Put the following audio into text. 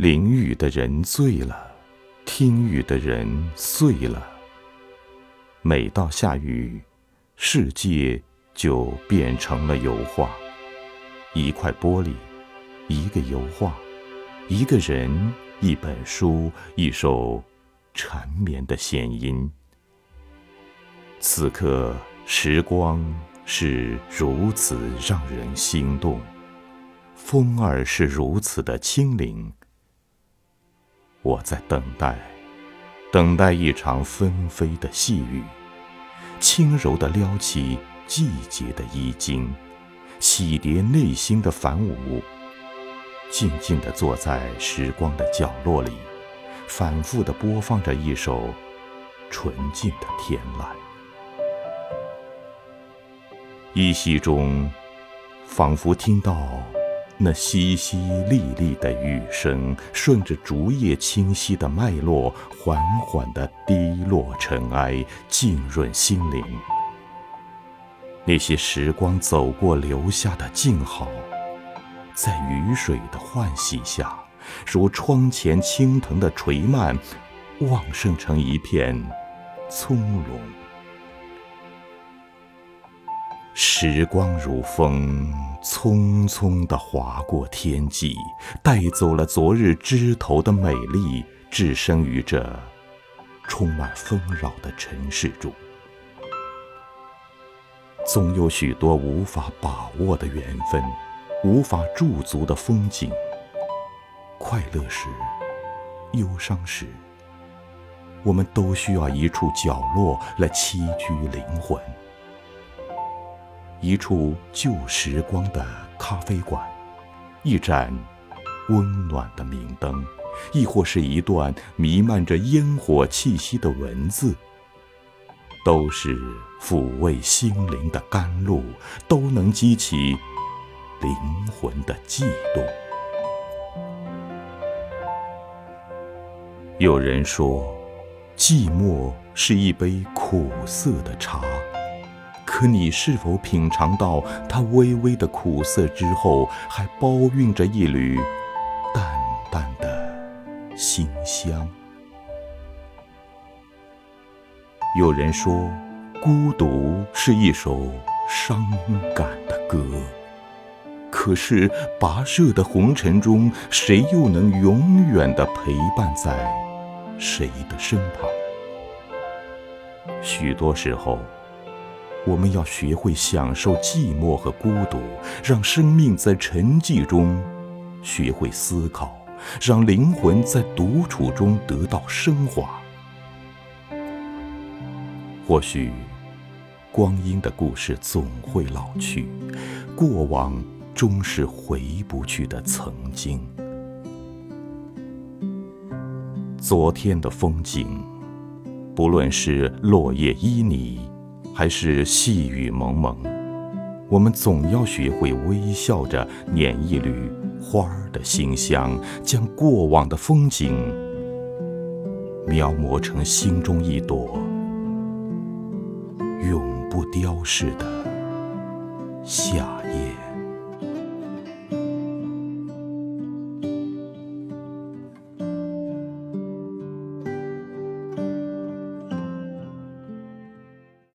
淋雨的人醉了，听雨的人碎了。每到下雨，世界就变成了油画，一块玻璃，一个油画，一个人，一本书，一首缠绵的弦音。此刻，时光是如此让人心动，风儿是如此的轻灵。我在等待，等待一场纷飞的细雨，轻柔地撩起季节的衣襟，洗涤内心的繁芜。静静地坐在时光的角落里，反复地播放着一首纯净的天籁。依稀中，仿佛听到。那淅淅沥沥的雨声，顺着竹叶清晰的脉络，缓缓地滴落尘埃，浸润心灵。那些时光走过留下的静好，在雨水的唤洗下，如窗前青藤的垂蔓，旺盛成一片葱茏。时光如风，匆匆地划过天际，带走了昨日枝头的美丽，置身于这充满纷扰的尘世中。总有许多无法把握的缘分，无法驻足的风景。快乐时，忧伤时，我们都需要一处角落来栖居灵魂。一处旧时光的咖啡馆，一盏温暖的明灯，亦或是一段弥漫着烟火气息的文字，都是抚慰心灵的甘露，都能激起灵魂的悸动。有人说，寂寞是一杯苦涩的茶。可你是否品尝到它微微的苦涩之后，还包蕴着一缕淡淡的馨香？有人说，孤独是一首伤感的歌。可是跋涉的红尘中，谁又能永远的陪伴在谁的身旁？许多时候。我们要学会享受寂寞和孤独，让生命在沉寂中学会思考，让灵魂在独处中得到升华。或许，光阴的故事总会老去，过往终是回不去的曾经。昨天的风景，不论是落叶依你。还是细雨蒙蒙，我们总要学会微笑着捻一缕花儿的馨香，将过往的风景描摹成心中一朵永不凋逝的夏夜。